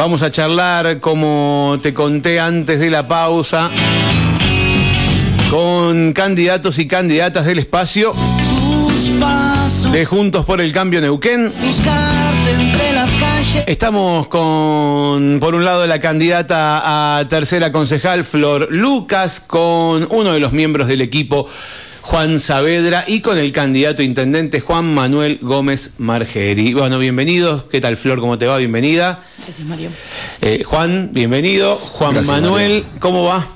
Vamos a charlar, como te conté antes de la pausa, con candidatos y candidatas del espacio de Juntos por el Cambio Neuquén. Estamos con, por un lado, la candidata a tercera concejal, Flor Lucas, con uno de los miembros del equipo, Juan Saavedra, y con el candidato a intendente, Juan Manuel Gómez Margeri. Bueno, bienvenidos. ¿Qué tal, Flor? ¿Cómo te va? Bienvenida. Gracias, Mario. Eh, Juan, bienvenido. Juan Gracias, Manuel, ¿cómo va?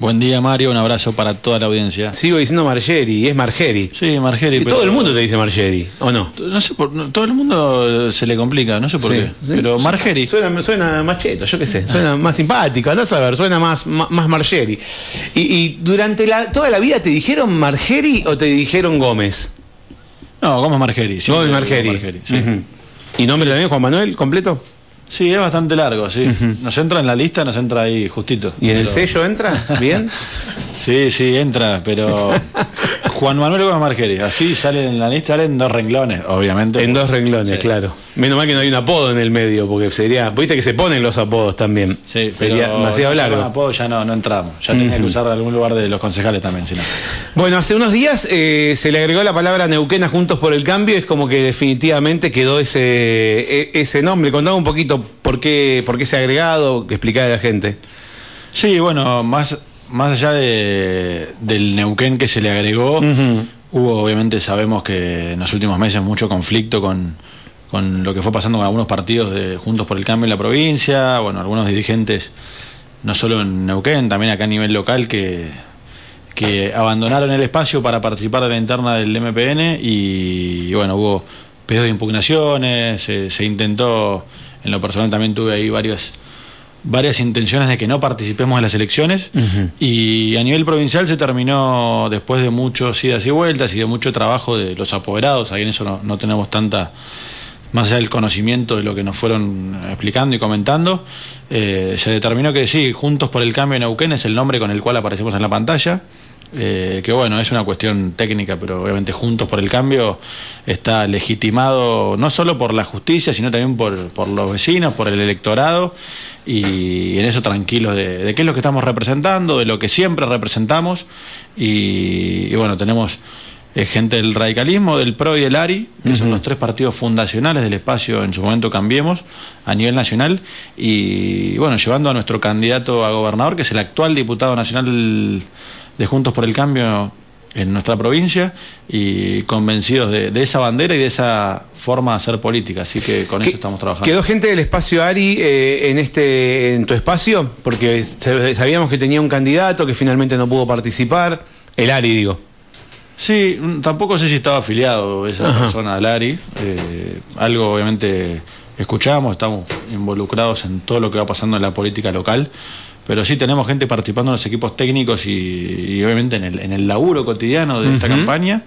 Buen día, Mario. Un abrazo para toda la audiencia. Sigo diciendo Margeri, es Margeri. Sí, Margeri. Sí, pero- Todo el mundo te dice Margeri, ¿o no? No sé por, no, todo el mundo se le complica, no sé por Sí, qué. sí. Pero Margeri. Suena, suena más cheto, yo qué sé, suena más simpático, andás a ver, suena más, más, más Margeri. Y, y durante la, toda la vida te dijeron Margeri o te dijeron Gómez? No, Gómez Margeri. Gómez Margeri. sí. Ujú. ¿Y nombre también, Juan Manuel, completo? Sí, es bastante largo, sí. Nos entra en la lista, nos entra ahí justito. ¿Y en el sello entra? ¿Bien? Sí, sí, entra, pero Juan Manuel Gómez Margeri, así sale en la lista, salen dos renglones, obviamente. En dos renglones, Sí. claro. Menos mal que no hay un apodo en el medio, porque sería. Viste que se ponen los apodos también. Sí, sería pero demasiado largo. con apodo ya no, no entramos. Ya tenía que usar de algún lugar de los concejales también, si no. Bueno, hace unos días eh, se le agregó la palabra Neuquén a Juntos por el Cambio, es como que definitivamente quedó ese, e- ese nombre. Contame un poquito por qué, por qué se ha agregado, que explicar a la gente. Sí, bueno, más, más allá de, del Neuquén que se le agregó, hubo obviamente, sabemos que en los últimos meses mucho conflicto con, con lo que fue pasando con algunos partidos de Juntos por el Cambio en la provincia, bueno, algunos dirigentes, no solo en Neuquén, también acá a nivel local, que, que abandonaron el espacio para participar de la interna del MPN y, y bueno, hubo pedidos de impugnaciones, se, se intentó, en lo personal también tuve ahí varias varias intenciones de que no participemos en las elecciones. Y a nivel provincial se terminó después de muchos idas y vueltas y de mucho trabajo de los apoderados, ahí en eso no, no tenemos tanta más allá del conocimiento de lo que nos fueron explicando y comentando, eh, se determinó que sí, Juntos por el Cambio de Neuquén es el nombre con el cual aparecemos en la pantalla, eh, que bueno, es una cuestión técnica, pero obviamente Juntos por el Cambio está legitimado no solo por la justicia, sino también por, por los vecinos, por el electorado, y en eso tranquilos de, de qué es lo que estamos representando, de lo que siempre representamos, y, y bueno, tenemos eh, gente del radicalismo, del PRO y del ARI, que son los tres partidos fundacionales del espacio, en su momento Cambiemos, a nivel nacional, y bueno, llevando a nuestro candidato a gobernador, que es el actual diputado nacional de Juntos por el Cambio en nuestra provincia, y convencidos de, de esa bandera y de esa forma de hacer política, así que con eso ¿Qué- estamos trabajando. ¿Quedó gente del espacio Ari eh, en este en tu espacio? Porque sabíamos que tenía un candidato que finalmente no pudo participar. El Ari, digo. Sí, mm, tampoco sé si estaba afiliado esa persona al ARI. eh, algo obviamente escuchamos, estamos involucrados en todo lo que va pasando en la política local, pero sí tenemos gente participando en los equipos técnicos y, y obviamente en el, en el laburo cotidiano de esta campaña.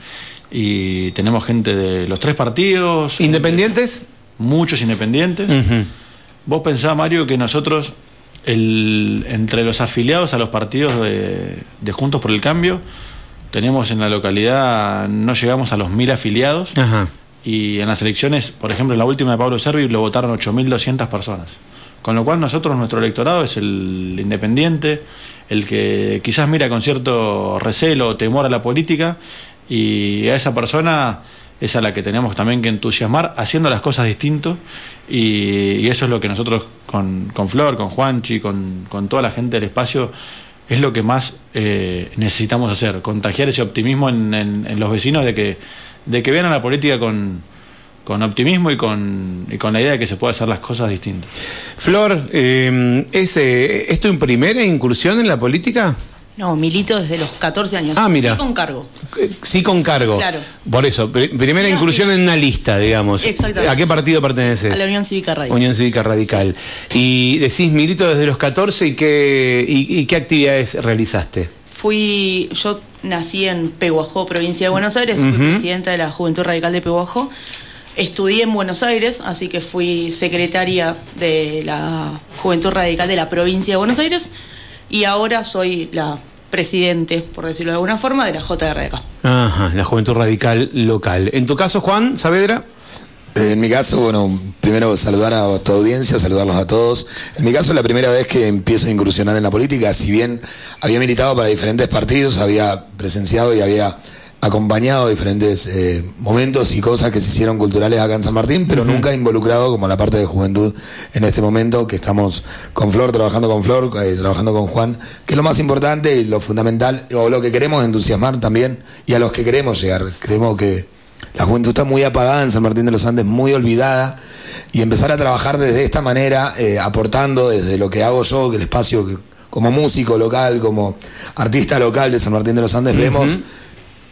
Y tenemos gente de los tres partidos, ¿Independientes? muchos independientes. Vos pensás, Mario, que nosotros, el, entre los afiliados a los partidos de, de Juntos por el Cambio, tenemos en la localidad, no llegamos a los mil afiliados. Y en las elecciones, por ejemplo, en la última de Pablo Servi, lo votaron 8.200 personas. Con lo cual nosotros, nuestro electorado es el independiente, el que quizás mira con cierto recelo o temor a la política, y a esa persona es a la que tenemos también que entusiasmar haciendo las cosas distintos, y, eso es lo que nosotros con, con Flor, con Juanchi, con, con toda la gente del espacio, es lo que más eh, necesitamos hacer, contagiar ese optimismo en, en- en los vecinos de que, de que vean a la política con, con optimismo y con, y con la idea de que se puede hacer las cosas distintas. Flor, eh, ¿es, eh, ¿es tu primera incursión en la política? No, milito desde los 14 años. Ah, mira. Sí, con cargo. Eh, Sí, con cargo. Claro. Por eso, pri- primera Sí, no, incursión en una lista, digamos. Exactamente. ¿A qué partido perteneces? A la Unión Cívica Radical. Unión Cívica Radical. Y decís milito desde los 14 y qué, y, y qué actividades realizaste. Fui, yo nací en Peguajó, provincia de Buenos Aires, fui presidenta de la Juventud Radical de Peguajó. Estudié en Buenos Aires, así que fui secretaria de la Juventud Radical de la provincia de Buenos Aires y ahora soy la presidente, por decirlo de alguna forma, de la JRDK. Ajá, la Juventud Radical local. En tu caso, Juan Saavedra. En mi caso, bueno, primero saludar a tu audiencia, saludarlos a todos. En mi caso es la primera vez que empiezo a incursionar en la política, si bien había militado para diferentes partidos, había presenciado y había acompañado diferentes eh, momentos y cosas que se hicieron culturales acá en San Martín, pero nunca involucrado como la parte de juventud en este momento, que estamos con Flor, trabajando con Flor, eh, trabajando con Juan, que es lo más importante y lo fundamental, o lo que queremos entusiasmar también, y a los que queremos llegar. Creemos que la juventud está muy apagada en San Martín de los Andes, muy olvidada, y empezar a trabajar desde esta manera, eh, aportando desde lo que hago yo, que el espacio como músico local, como artista local de San Martín de los Andes, vemos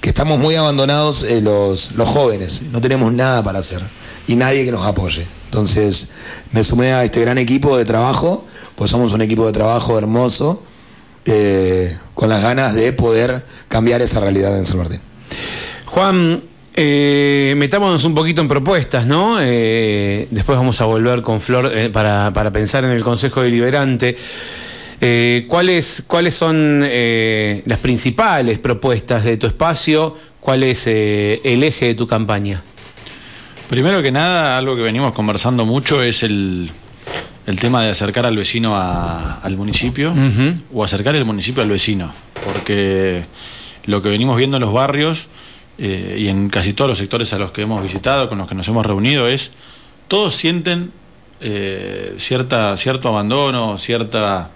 que estamos muy abandonados eh, los, los jóvenes, no tenemos nada para hacer y nadie que nos apoye. Entonces me sumé a este gran equipo de trabajo, pues somos un equipo de trabajo hermoso, eh, con las ganas de poder cambiar esa realidad en San Martín. Juan, eh, metámonos un poquito en propuestas, ¿no? Después vamos a volver con Flor para, para, pensar en el Consejo Deliberante. Eh, ¿cuáles, ¿Cuáles son eh, las principales propuestas de tu espacio? ¿Cuál es el eje de tu campaña? Primero que nada, algo que venimos conversando mucho es el, el tema de acercar al vecino a, al municipio uh -huh. o acercar el municipio al vecino, porque lo que venimos viendo en los barrios eh, y en casi todos los sectores a los que hemos visitado, con los que nos hemos reunido, es todos sienten eh, cierta, cierto abandono, cierta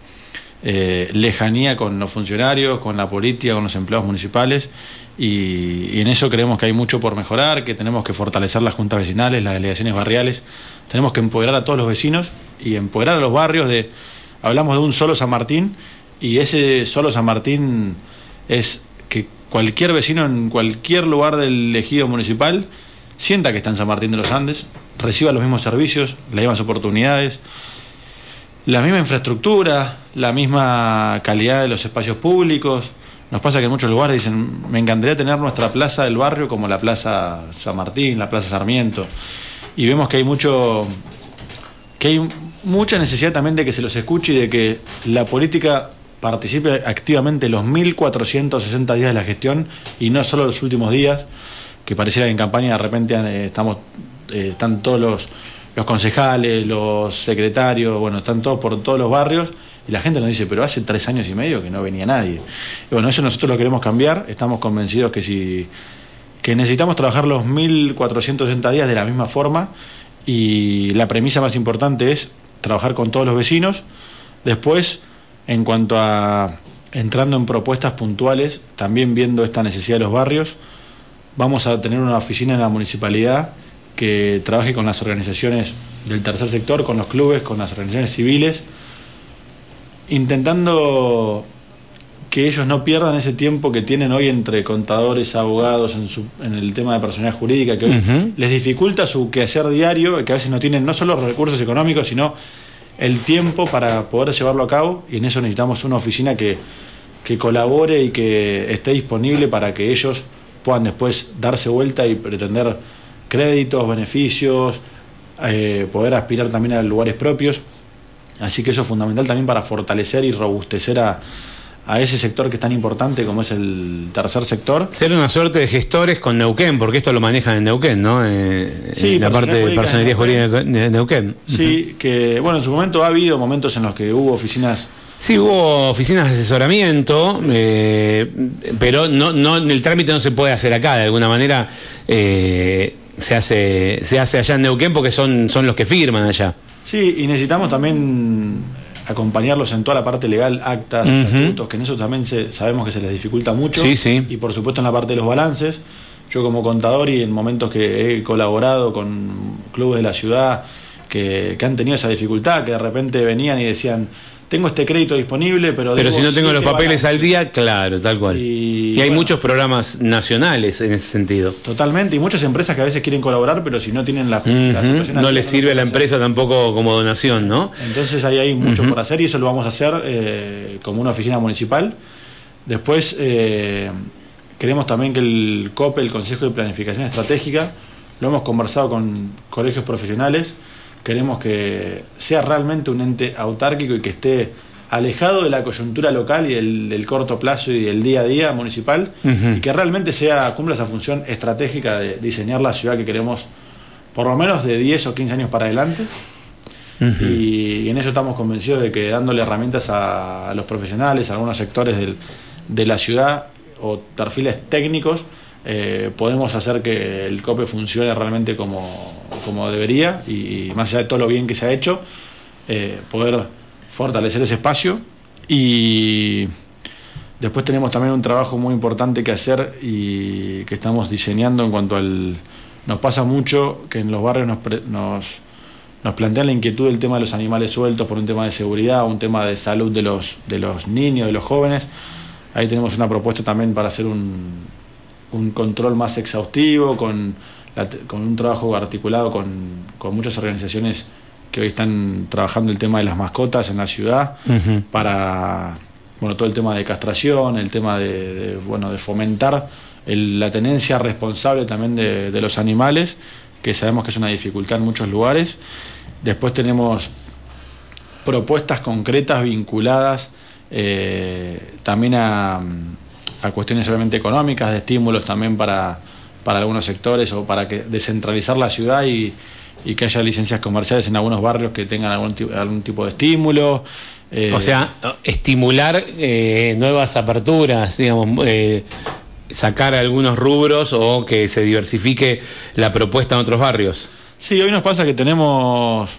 eh, lejanía con los funcionarios, con la política, con los empleados municipales, y, en eso creemos que hay mucho por mejorar, que tenemos que fortalecer las juntas vecinales, las delegaciones barriales, tenemos que empoderar a todos los vecinos y empoderar a los barrios de, hablamos de un solo San Martín, y ese solo San Martín es que cualquier vecino en cualquier lugar del ejido municipal sienta que está en San Martín de los Andes, reciba los mismos servicios, las mismas oportunidades, la misma infraestructura, la misma calidad de los espacios públicos. Nos pasa que en muchos lugares dicen, me encantaría tener nuestra plaza del barrio como la Plaza San Martín, la Plaza Sarmiento. Y vemos que hay mucho que hay mucha necesidad también de que se los escuche y de que la política participe activamente los 1.460 días de la gestión y no solo los últimos días, que pareciera que en campaña de repente eh, estamos, eh, están todos los, los concejales, los secretarios, bueno, están todos por todos los barrios y la gente nos dice, pero hace tres años y medio que no venía nadie. Y bueno, eso nosotros lo queremos cambiar, estamos convencidos que si que necesitamos trabajar los 1.460 días de la misma forma y la premisa más importante es trabajar con todos los vecinos, después en cuanto a entrando en propuestas puntuales, también viendo esta necesidad de los barrios, vamos a tener una oficina en la municipalidad que trabaje con las organizaciones del tercer sector, con los clubes, con las organizaciones civiles, intentando que ellos no pierdan ese tiempo que tienen hoy entre contadores, abogados, en, su, en el tema de personalidad jurídica, que hoy uh -huh. les dificulta su quehacer diario, que a veces no tienen no solo los recursos económicos, sino el tiempo para poder llevarlo a cabo, y en eso necesitamos una oficina que, que colabore y que esté disponible para que ellos puedan después darse vuelta y pretender créditos, beneficios, eh, poder aspirar también a lugares propios. Así que eso es fundamental también para fortalecer y robustecer a, a ese sector que es tan importante como es el tercer sector. Ser una suerte de gestores con Neuquén, porque esto lo manejan en Neuquén, ¿no? Eh, sí, la parte de personería jurídica de Neuquén. Sí, que bueno, en su momento ha habido momentos en los que hubo oficinas Sí, hubo oficinas de asesoramiento, eh, pero no, no, el trámite no se puede hacer acá, de alguna manera eh, se, hace, se hace allá en Neuquén porque son, son los que firman allá. Sí, y necesitamos también acompañarlos en toda la parte legal, actas, uh -huh. estatutos, que en eso también se, sabemos que se les dificulta mucho. Sí, sí. Y por supuesto en la parte de los balances. Yo como contador y en momentos que he colaborado con clubes de la ciudad que, que han tenido esa dificultad, que de repente venían y decían, tengo este crédito disponible, pero... Pero si no tengo los papeles al día, claro, tal cual. Y, y hay bueno, muchos programas nacionales en ese sentido. Totalmente, y muchas empresas que a veces quieren colaborar, pero si no tienen la... Uh -huh. la no les sirve a la empresa hacer. tampoco como donación, ¿no? Entonces ahí hay mucho uh -huh. por hacer y eso lo vamos a hacer eh, como una oficina municipal. Después eh, queremos también que el COPE, el Consejo de Planificación Estratégica, lo hemos conversado con colegios profesionales, queremos que sea realmente un ente autárquico y que esté alejado de la coyuntura local y del, del corto plazo y del día a día municipal uh -huh. y que realmente sea cumpla esa función estratégica de diseñar la ciudad que queremos por lo menos de 10 o 15 años para adelante. y, en eso estamos convencidos de que dándole herramientas a, los profesionales, a algunos sectores de la ciudad o perfiles técnicos, eh, podemos hacer que el COPE funcione realmente como, como debería y, más allá de todo lo bien que se ha hecho, eh, poder fortalecer ese espacio y después tenemos también un trabajo muy importante que hacer y que estamos diseñando en cuanto al... Nos pasa mucho que en los barrios nos, nos, nos plantean la inquietud del tema de los animales sueltos por un tema de seguridad, un tema de salud de los, de los niños, de los jóvenes. Ahí tenemos una propuesta también para hacer un, un control más exhaustivo, con, con un trabajo articulado con, con, muchas organizaciones que hoy están trabajando el tema de las mascotas en la ciudad para bueno todo el tema de castración, el tema de, bueno de fomentar la tenencia responsable también de, de, los animales, que sabemos que es una dificultad en muchos lugares. Después tenemos propuestas concretas vinculadas eh, también a a cuestiones obviamente económicas, de estímulos también para, para algunos sectores o para que descentralizar la ciudad y, que haya licencias comerciales en algunos barrios que tengan algún, algún tipo de estímulo. Eh, o sea, estimular eh, nuevas aperturas, digamos, eh, sacar algunos rubros o que se diversifique la propuesta en otros barrios. Sí, hoy nos pasa que tenemos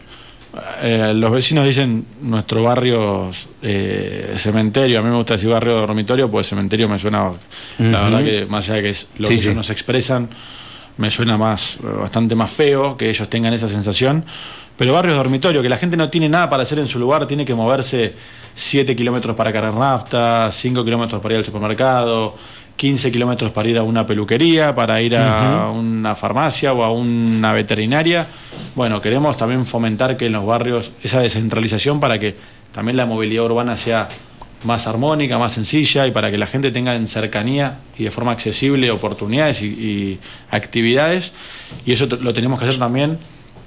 eh, los vecinos dicen nuestro barrio eh, cementerio, a mí me gusta decir barrio dormitorio, pues cementerio me suena, la verdad que más allá de que es lo que ellos nos expresan, me suena más, bastante más feo que ellos tengan esa sensación. Pero barrio dormitorio, que la gente no tiene nada para hacer en su lugar, tiene que moverse 7 kilómetros para cargar nafta, 5 kilómetros para ir al supermercado, 15 kilómetros para ir a una peluquería, para ir a una farmacia o a una veterinaria. Bueno, queremos también fomentar que en los barrios esa descentralización para que también la movilidad urbana sea más armónica, más sencilla y para que la gente tenga en cercanía y de forma accesible oportunidades y, actividades. Y eso lo tenemos que hacer también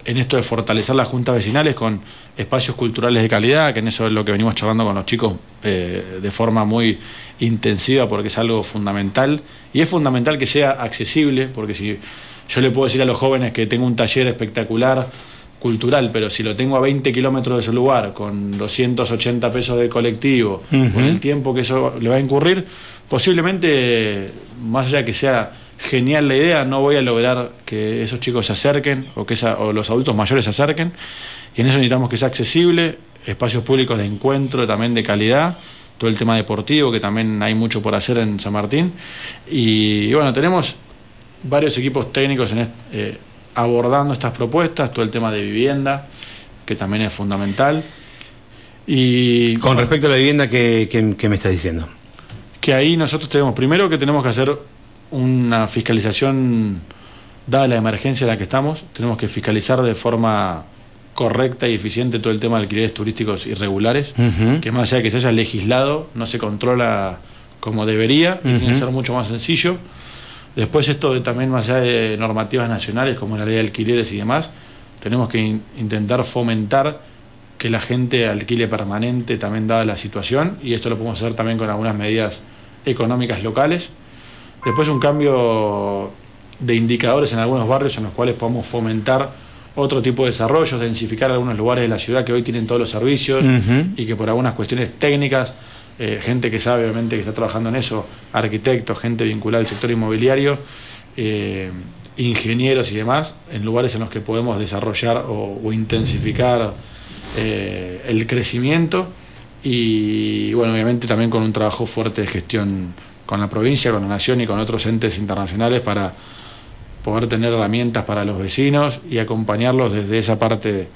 en esto de fortalecer las juntas vecinales con espacios culturales de calidad, que en eso es lo que venimos charlando con los chicos eh, de forma muy intensiva porque es algo fundamental y es fundamental que sea accesible porque si yo le puedo decir a los jóvenes que tengo un taller espectacular cultural, pero si lo tengo a 20 kilómetros de su lugar, con 280 pesos de colectivo, con el tiempo que eso le va a incurrir, posiblemente, más allá de que sea genial la idea, no voy a lograr que esos chicos se acerquen o que o los adultos mayores se acerquen. Y en eso necesitamos que sea accesible, espacios públicos de encuentro también de calidad todo el tema deportivo, que también hay mucho por hacer en San Martín. Y, bueno, tenemos varios equipos técnicos en eh, abordando estas propuestas, todo el tema de vivienda, que también es fundamental. Y con respecto a la vivienda, ¿qué, qué, me estás diciendo? Que ahí nosotros tenemos, primero que tenemos que hacer una fiscalización, dada la emergencia en la que estamos, tenemos que fiscalizar de forma correcta y eficiente todo el tema de alquileres turísticos irregulares, que más allá de que se haya legislado, no se controla como debería y tiene que ser mucho más sencillo. Después esto de, también más allá de normativas nacionales como la ley de alquileres y demás, tenemos que intentar fomentar que la gente alquile permanente también dada la situación y esto lo podemos hacer también con algunas medidas económicas locales. Después un cambio de indicadores en algunos barrios en los cuales podemos fomentar otro tipo de desarrollos, densificar algunos lugares de la ciudad que hoy tienen todos los servicios y que por algunas cuestiones técnicas, eh, gente que sabe obviamente que está trabajando en eso, arquitectos, gente vinculada al sector inmobiliario, eh, ingenieros y demás, en lugares en los que podemos desarrollar o, intensificar eh, el crecimiento y bueno, obviamente también con un trabajo fuerte de gestión con la provincia, con la nación y con otros entes internacionales para poder tener herramientas para los vecinos y acompañarlos desde esa parte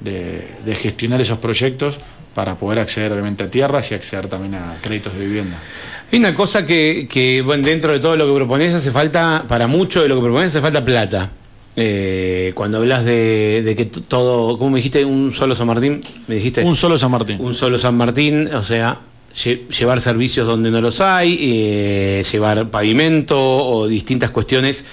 de, gestionar esos proyectos para poder acceder obviamente a tierras y acceder también a créditos de vivienda. Hay una cosa que, bueno, dentro de todo lo que propones hace falta, para mucho de lo que propones hace falta plata. Eh, cuando hablas de, que todo, ¿cómo me dijiste? Un solo San Martín, me dijiste. Un solo San Martín. Un solo San Martín, o sea, llevar servicios donde no los hay, eh, llevar pavimento o distintas cuestiones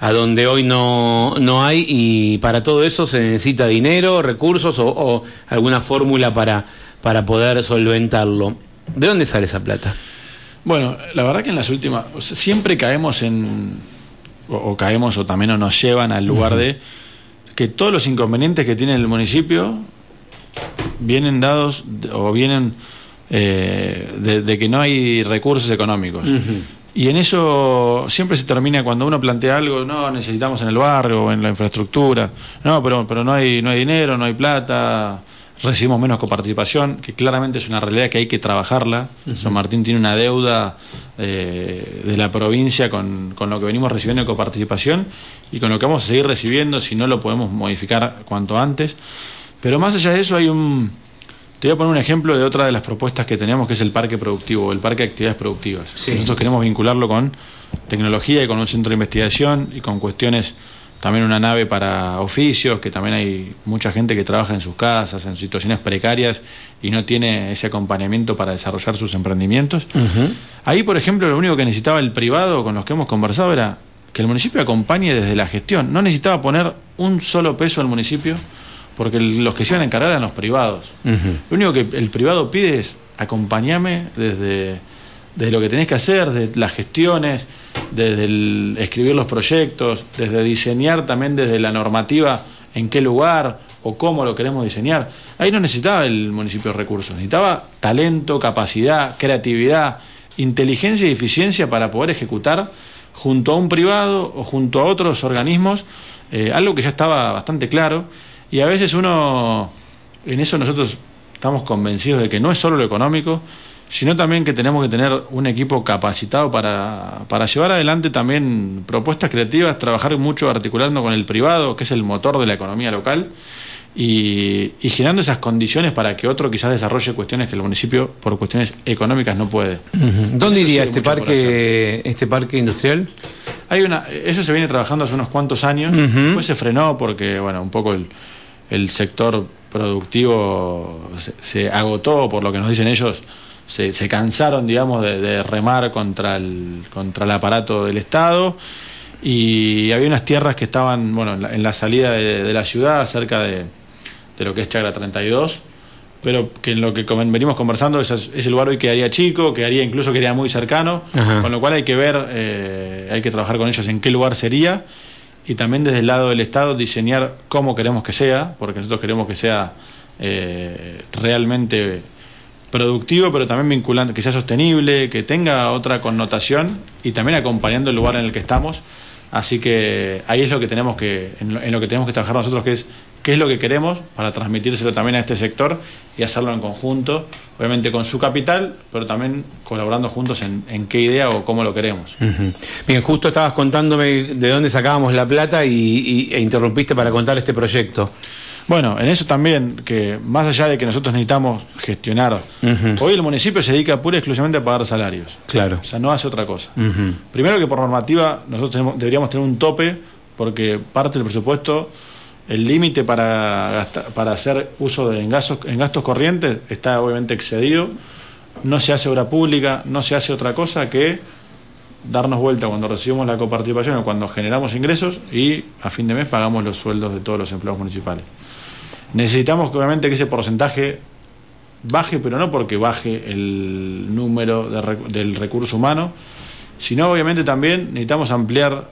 a donde hoy no, no hay y para todo eso se necesita dinero, recursos o, alguna fórmula para, para poder solventarlo. ¿De dónde sale esa plata? Bueno, la verdad que en las últimas, siempre caemos en, o, caemos o también nos llevan al lugar de, que todos los inconvenientes que tiene el municipio vienen dados o vienen eh, de, que no hay recursos económicos. Y en eso siempre se termina cuando uno plantea algo, no, necesitamos en el barrio o en la infraestructura, no, pero, pero no, hay, no hay dinero, no hay plata, recibimos menos coparticipación, que claramente es una realidad que hay que trabajarla. San Martín tiene una deuda eh, de la provincia con, con, lo que venimos recibiendo de coparticipación y con lo que vamos a seguir recibiendo si no lo podemos modificar cuanto antes. Pero más allá de eso hay un te voy a poner un ejemplo de otra de las propuestas que teníamos, que es el parque productivo, el parque de actividades productivas. Nosotros queremos vincularlo con tecnología y con un centro de investigación y con cuestiones, también una nave para oficios, que también hay mucha gente que trabaja en sus casas, en situaciones precarias y no tiene ese acompañamiento para desarrollar sus emprendimientos. Ahí, por ejemplo, lo único que necesitaba el privado con los que hemos conversado era que el municipio acompañe desde la gestión. No necesitaba poner un solo peso al municipio porque los que se iban a encargar eran los privados. Lo único que el privado pide es acompañame desde, desde lo que tenés que hacer, desde las gestiones, desde el escribir los proyectos, desde diseñar también desde la normativa en qué lugar o cómo lo queremos diseñar. Ahí no necesitaba el municipio recursos, necesitaba talento, capacidad, creatividad, inteligencia y eficiencia para poder ejecutar junto a un privado o junto a otros organismos eh, algo que ya estaba bastante claro y a veces uno, en eso nosotros estamos convencidos de que no es solo lo económico, sino también que tenemos que tener un equipo capacitado para, para llevar adelante también propuestas creativas, trabajar mucho articulando con el privado, que es el motor de la economía local, y, y, generando esas condiciones para que otro quizás desarrolle cuestiones que el municipio por cuestiones económicas no puede. ¿Dónde iría este parque, este parque industrial? Hay una, eso se viene trabajando hace unos cuantos años, después se frenó porque bueno, un poco el, el sector productivo se, agotó, por lo que nos dicen ellos, se, cansaron, digamos, de, remar contra el, contra el aparato del Estado. Y había unas tierras que estaban, bueno, en la, salida de, la ciudad, cerca de, lo que es Chagra 32, pero que en lo que venimos conversando, ese, ese lugar hoy quedaría chico, quedaría incluso quedaría muy cercano, con lo cual hay que ver, eh, hay que trabajar con ellos en qué lugar sería y también desde el lado del Estado diseñar cómo queremos que sea, porque nosotros queremos que sea eh, realmente productivo, pero también vinculante, que sea sostenible, que tenga otra connotación y también acompañando el lugar en el que estamos. Así que ahí es lo que tenemos que, en lo que tenemos que trabajar nosotros, que es qué es lo que queremos para transmitírselo también a este sector y hacerlo en conjunto, obviamente con su capital, pero también colaborando juntos en, qué idea o cómo lo queremos. Bien, justo estabas contándome de dónde sacábamos la plata y, e interrumpiste para contar este proyecto. Bueno, en eso también, que más allá de que nosotros necesitamos gestionar, hoy el municipio se dedica pura y exclusivamente a pagar salarios. Claro. O sea, no hace otra cosa. Primero que por normativa nosotros deberíamos tener un tope, porque parte del presupuesto el límite para, para hacer uso de en gastos, en gastos corrientes está obviamente excedido. No se hace obra pública, no se hace otra cosa que darnos vuelta cuando recibimos la coparticipación o cuando generamos ingresos y a fin de mes pagamos los sueldos de todos los empleados municipales. Necesitamos obviamente que ese porcentaje baje, pero no porque baje el número del recurso humano, sino obviamente también necesitamos ampliar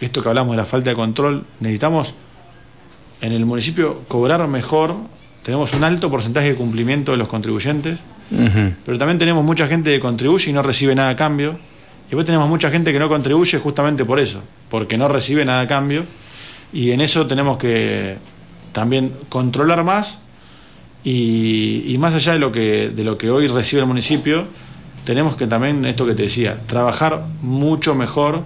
esto que hablamos de la falta de control, necesitamos en el municipio cobrar mejor, tenemos un alto porcentaje de cumplimiento de los contribuyentes, pero también tenemos mucha gente que contribuye y no recibe nada a cambio, y después tenemos mucha gente que no contribuye justamente por eso, porque no recibe nada a cambio, y en eso tenemos que también controlar más. Y, más allá de lo, que, de lo que hoy recibe el municipio, tenemos que también, esto que te decía, trabajar mucho mejor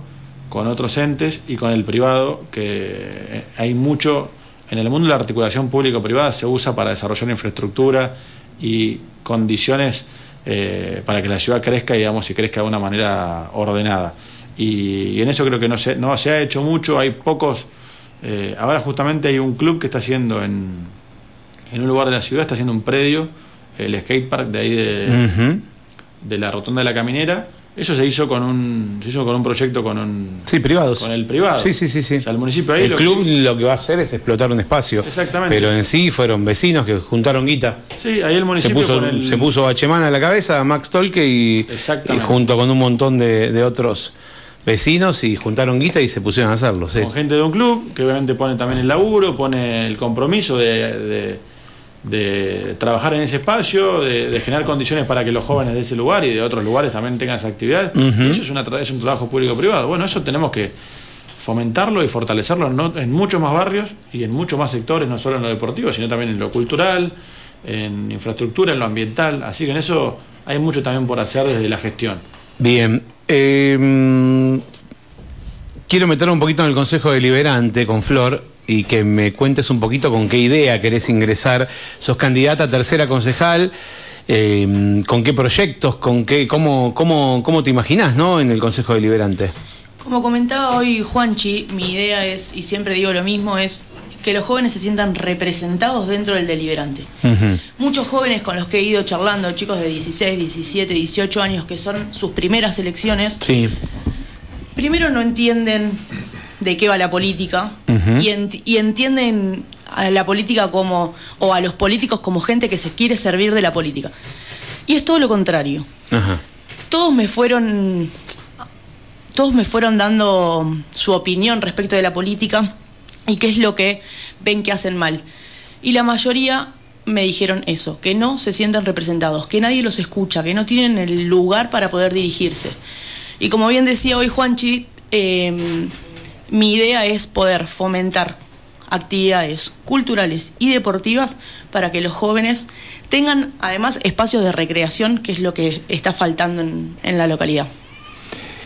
con otros entes y con el privado, que hay mucho en el mundo de la articulación público-privada se usa para desarrollar infraestructura y condiciones eh, para que la ciudad crezca, digamos, y crezca de una manera ordenada. Y, en eso creo que no se, no se ha hecho mucho, hay pocos... Eh, ahora justamente hay un club que está haciendo en, en un lugar de la ciudad, está haciendo un predio, el skatepark de ahí de, de la rotonda de la caminera, eso se hizo con un se hizo con un proyecto con un sí privados con el privado. Sí sí sí sí. O sea, el municipio ahí el club lo que va a hacer es explotar un espacio. Exactamente. Pero en sí fueron vecinos que juntaron guita. Sí, ahí el municipio se puso se puso Bachemana a la cabeza, Max Tolke y, y junto con un montón de, de otros vecinos y juntaron guita y se pusieron a hacerlo, sí. Con gente de un club, que obviamente pone también el laburo, pone el compromiso de, de- de trabajar en ese espacio, de, de generar condiciones para que los jóvenes de ese lugar y de otros lugares también tengan esa actividad. Eso es, una es un trabajo público-privado. Bueno, eso tenemos que fomentarlo y fortalecerlo en, en muchos más barrios y en muchos más sectores, no solo en lo deportivo, sino también en lo cultural, en infraestructura, en lo ambiental. Así que en eso hay mucho también por hacer desde la gestión. Bien. eh, quiero meter un poquito en el Consejo Deliberante con Flor y que me cuentes un poquito con qué idea querés ingresar. Sos candidata a tercera concejal. eh, ¿Con qué proyectos? ¿Con qué, cómo, cómo, ¿Cómo te imaginás ¿no? en el Consejo Deliberante? Como comentaba hoy Juanchi, mi idea es, y siempre digo lo mismo, es que los jóvenes se sientan representados dentro del deliberante. Muchos jóvenes con los que he ido charlando, chicos de 16, 17, 18 años, que son sus primeras elecciones, Sí. primero no entienden de qué va la política y, ent- y entienden a la política como, o a los políticos como gente que se quiere servir de la política. Y es todo lo contrario. Ajá. Todos me fueron, todos me fueron dando su opinión respecto de la política y qué es lo que ven que hacen mal. Y la mayoría me dijeron eso, que no se sienten representados, que nadie los escucha, que no tienen el lugar para poder dirigirse. Y como bien decía hoy Juanchi, eh, mi idea es poder fomentar actividades culturales y deportivas para que los jóvenes tengan además espacios de recreación, que es lo que está faltando en, en la localidad.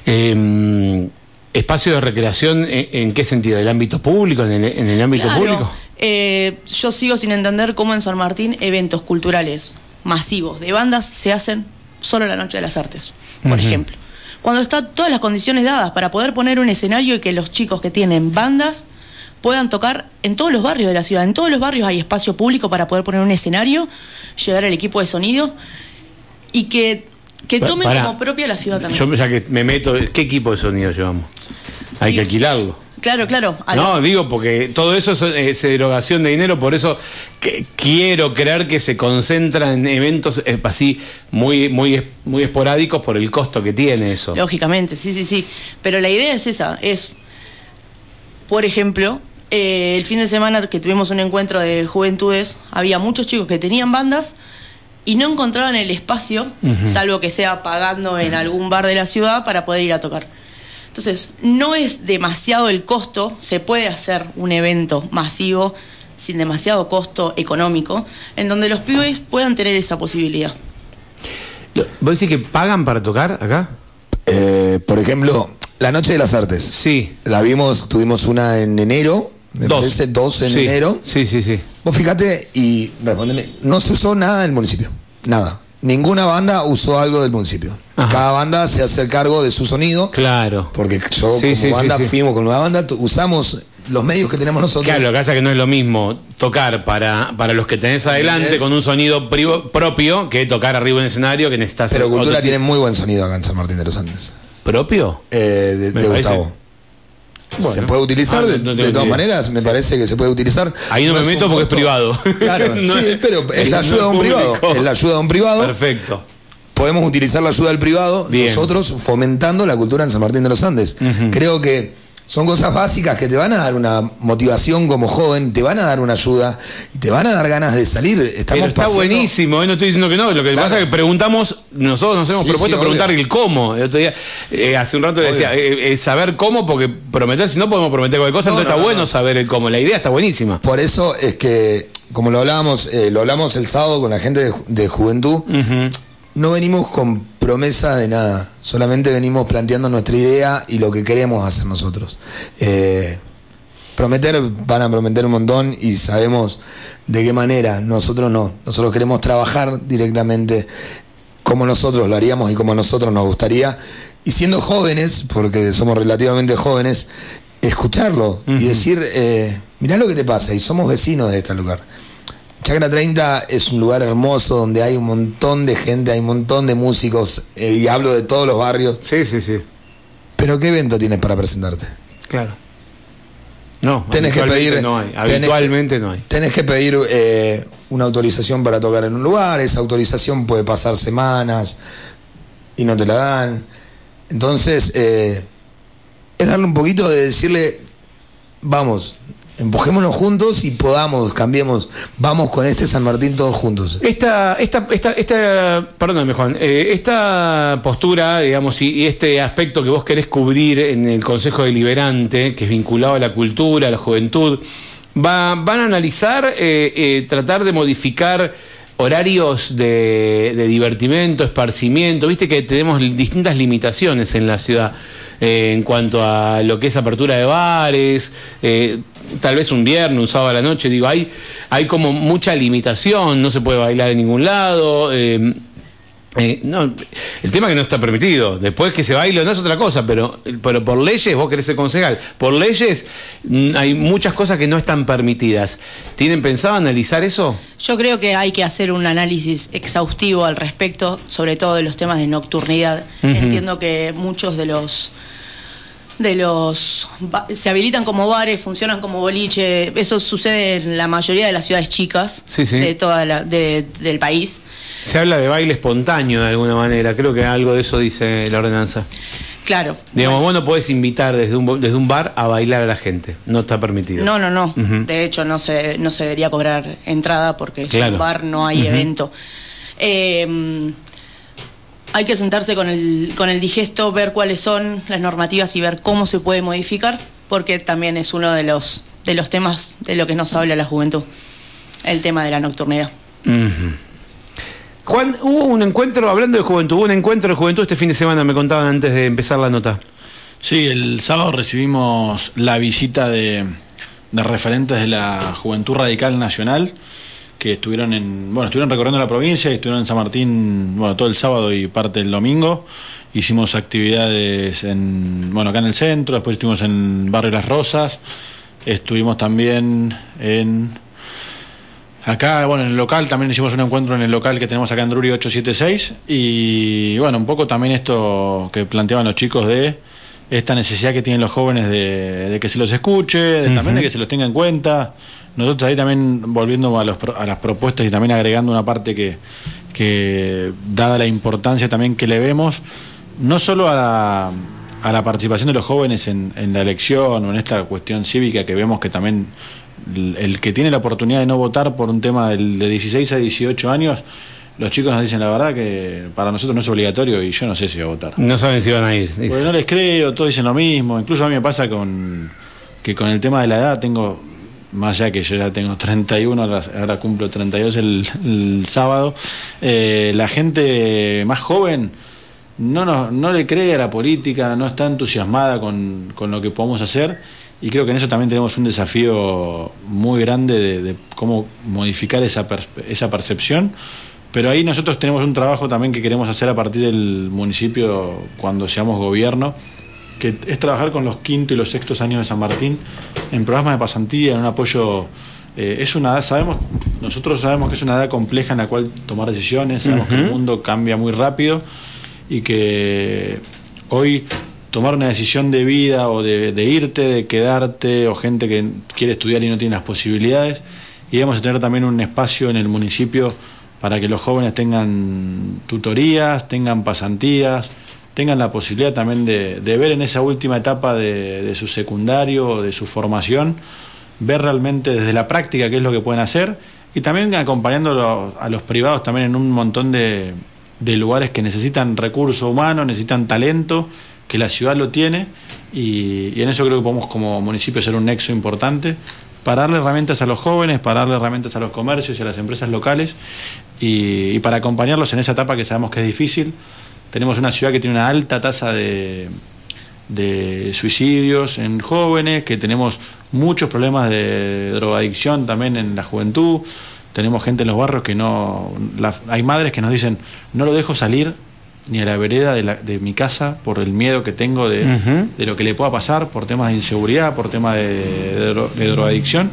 Eh, ¿Espacio de recreación en, en qué sentido? ¿El ámbito público? ¿En el, en el ámbito Claro, público? eh, yo sigo sin entender cómo en San Martín eventos culturales masivos de bandas se hacen solo la Noche de las Artes, por ejemplo. Cuando están todas las condiciones dadas para poder poner un escenario y que los chicos que tienen bandas puedan tocar en todos los barrios de la ciudad. En todos los barrios hay espacio público para poder poner un escenario, llevar el equipo de sonido y que, que tomen como propia la ciudad también. Yo ya que me meto, ¿qué equipo de sonido llevamos? Hay que alquilarlo. Claro, claro. No, lo- digo porque todo eso es, es erogación de dinero, por eso que- quiero creer que se concentra en eventos eh, así muy, muy, muy esporádicos por el costo que tiene eso. Lógicamente, sí, sí, sí. Pero la idea es esa, es, por ejemplo, eh, el fin de semana que tuvimos un encuentro de juventudes, había muchos chicos que tenían bandas y no encontraban el espacio, salvo que sea pagando en algún bar de la ciudad para poder ir a tocar. Entonces, no es demasiado el costo, se puede hacer un evento masivo sin demasiado costo económico, en donde los pibes puedan tener esa posibilidad. ¿Vos decís que pagan para tocar acá? Eh, por ejemplo, la Noche de las Artes. Sí. La vimos, tuvimos una en enero, me Dos. parece, dos en Sí. enero. Sí, sí, sí. Vos fíjate y respondeme, no se usó nada del municipio, nada. Ninguna banda usó algo del municipio. Ajá. Cada banda se hace el cargo de su sonido, Claro. porque yo Sí, como sí, banda sí. fuimos con una banda, usamos los medios que tenemos nosotros. Claro, lo que pasa es que no es lo mismo tocar para, para los que tenés adelante con un sonido privo- propio que tocar arriba de un escenario que necesitas. Pero Cultura tiene muy buen sonido acá en San Martín de los Andes. ¿Propio? Eh, de Gustavo. Bueno. se puede utilizar Ah, de, no- no de tengo todas maneras, me parece que se puede utilizar. Ahí no, me meto porque es privado. Claro, sí, pero es la ayuda de un privado. Es la ayuda de un privado. Perfecto. Podemos utilizar la ayuda del privado, Bien. nosotros fomentando la cultura en San Martín de los Andes. Creo que son cosas básicas que te van a dar una motivación como joven, te van a dar una ayuda y te van a dar ganas de salir. Estamos Pero está buenísimo, eh, no estoy diciendo que no. Lo que Claro. pasa es que preguntamos, nosotros nos hemos Sí, propuesto sí, preguntar obvio. el cómo. El otro día, eh, hace un rato le decía, eh, eh, saber cómo, porque prometer, si no podemos prometer cualquier cosa, No, entonces no, está no, bueno no. saber el cómo. La idea está buenísima. Por eso es que, como lo hablábamos, lo hablamos el sábado con la gente de juventud, no venimos con promesa de nada, solamente venimos planteando nuestra idea y lo que queremos hacer nosotros. Eh, prometer, van a prometer un montón y sabemos de qué manera, nosotros no, nosotros queremos trabajar directamente como nosotros lo haríamos y como a nosotros nos gustaría, y siendo jóvenes, porque somos relativamente jóvenes, escucharlo y decir, eh, mirá lo que te pasa, y somos vecinos de este lugar. Chacra 30 es un lugar hermoso donde hay un montón de gente, hay un montón de músicos, eh, y hablo de todos los barrios, Sí, sí, sí. pero ¿qué evento tienes para presentarte? Claro. No, Tenés que habitualmente pedir. No hay. tenés que- Habitualmente no hay. Tenés que pedir eh, una autorización para tocar en un lugar, esa autorización puede pasar semanas y no te la dan. Entonces, eh, es darle un poquito de decirle, vamos, empujémonos juntos y podamos, cambiemos, vamos con este San Martín todos juntos. Esta, esta, esta, esta perdóname Juan, eh, esta postura, digamos, y, este aspecto que vos querés cubrir en el Consejo Deliberante, que es vinculado a la cultura, a la juventud, va, van a analizar, eh, eh, tratar de modificar horarios de, de, divertimento, esparcimiento, viste que tenemos distintas limitaciones en la ciudad eh, en cuanto a lo que es apertura de bares, eh, tal vez un viernes, un sábado a la noche, digo, hay, hay como mucha limitación, no se puede bailar en ningún lado. Eh, eh, no, el tema que no está permitido. Después que se baile no es otra cosa, pero, pero por leyes, vos querés ser concejal, por leyes mm, hay muchas cosas que no están permitidas. ¿Tienen pensado analizar eso? Yo creo que hay que hacer un análisis exhaustivo al respecto, sobre todo de los temas de nocturnidad. Uh -huh. Entiendo que muchos de los de los se habilitan como bares, funcionan como boliche, eso sucede en la mayoría de las ciudades chicas sí, sí. de toda la, de, del país. Se habla de baile espontáneo de alguna manera, creo que algo de eso dice la ordenanza. Claro. Digamos, bueno. vos no podés invitar desde un, desde un bar a bailar a la gente, no está permitido. No, no, no. Uh -huh. De hecho, no se, no se debería cobrar entrada porque claro. en un bar no hay uh -huh. evento. Eh, hay que sentarse con el, con el digesto, ver cuáles son las normativas y ver cómo se puede modificar, porque también es uno de los, de los temas de lo que nos habla la juventud, el tema de la nocturnidad. Uh -huh. Juan, hubo un encuentro, hablando de juventud, hubo un encuentro de juventud este fin de semana, me contaban antes de empezar la nota. Sí, el sábado recibimos la visita de, de referentes de la Juventud Radical Nacional que estuvieron en bueno estuvieron recorriendo la provincia estuvieron en San Martín bueno todo el sábado y parte del domingo. Hicimos actividades en bueno acá en el centro después estuvimos en Barrio Las Rosas estuvimos también en acá bueno en el local también hicimos un encuentro en el local que tenemos acá en Drury 876 y bueno un poco también esto que planteaban los chicos de esta necesidad que tienen los jóvenes de, de que se los escuche de, uh -huh. también de que se los tenga en cuenta nosotros ahí también, volviendo a, los, a, las propuestas y también agregando una parte que, que, dada la importancia también que le vemos, no solo a la, a la participación de los jóvenes en, en, la elección o en esta cuestión cívica que vemos que también el, el que tiene la oportunidad de no votar por un tema del, de 16 a 18 años, los chicos nos dicen la verdad que para nosotros no es obligatorio y yo no sé si voy a votar. No saben si van a ir. Porque no les creo, todos dicen lo mismo. Incluso a mí me pasa con que con el tema de la edad tengo más allá que yo ya tengo 31, ahora cumplo 32 el, el sábado, eh, la gente más joven no, no, no le cree a la política, no está entusiasmada con, con, lo que podemos hacer y creo que en eso también tenemos un desafío muy grande de, de cómo modificar esa, esa percepción. Pero ahí nosotros tenemos un trabajo también que queremos hacer a partir del municipio cuando seamos gobierno, que es trabajar con los quinto y los sextos años de San Martín en programas de pasantía, en un apoyo. Eh, es una edad, sabemos, nosotros sabemos que es una edad compleja en la cual tomar decisiones, sabemos uh -huh. que el mundo cambia muy rápido y que hoy tomar una decisión de vida o de, de, irte, de quedarte, o gente que quiere estudiar y no tiene las posibilidades, y vamos a tener también un espacio en el municipio para que los jóvenes tengan tutorías, tengan pasantías, tengan la posibilidad también de, de ver en esa última etapa de, su secundario, de su formación, ver realmente desde la práctica qué es lo que pueden hacer y también acompañando a los privados también en un montón de, de lugares que necesitan recurso humano, necesitan talento, que la ciudad lo tiene y, y en eso creo que podemos como municipio ser un nexo importante para darle herramientas a los jóvenes, para darle herramientas a los comercios y a las empresas locales y, y para acompañarlos en esa etapa que sabemos que es difícil tenemos una ciudad que tiene una alta tasa de, de suicidios en jóvenes, que tenemos muchos problemas de drogadicción también en la juventud. Tenemos gente en los barrios que no. La, hay madres que nos dicen: no lo dejo salir ni a la vereda de, la, de mi casa por el miedo que tengo de, uh -huh. de, lo que le pueda pasar, por temas de inseguridad, por temas de, de drogadicción.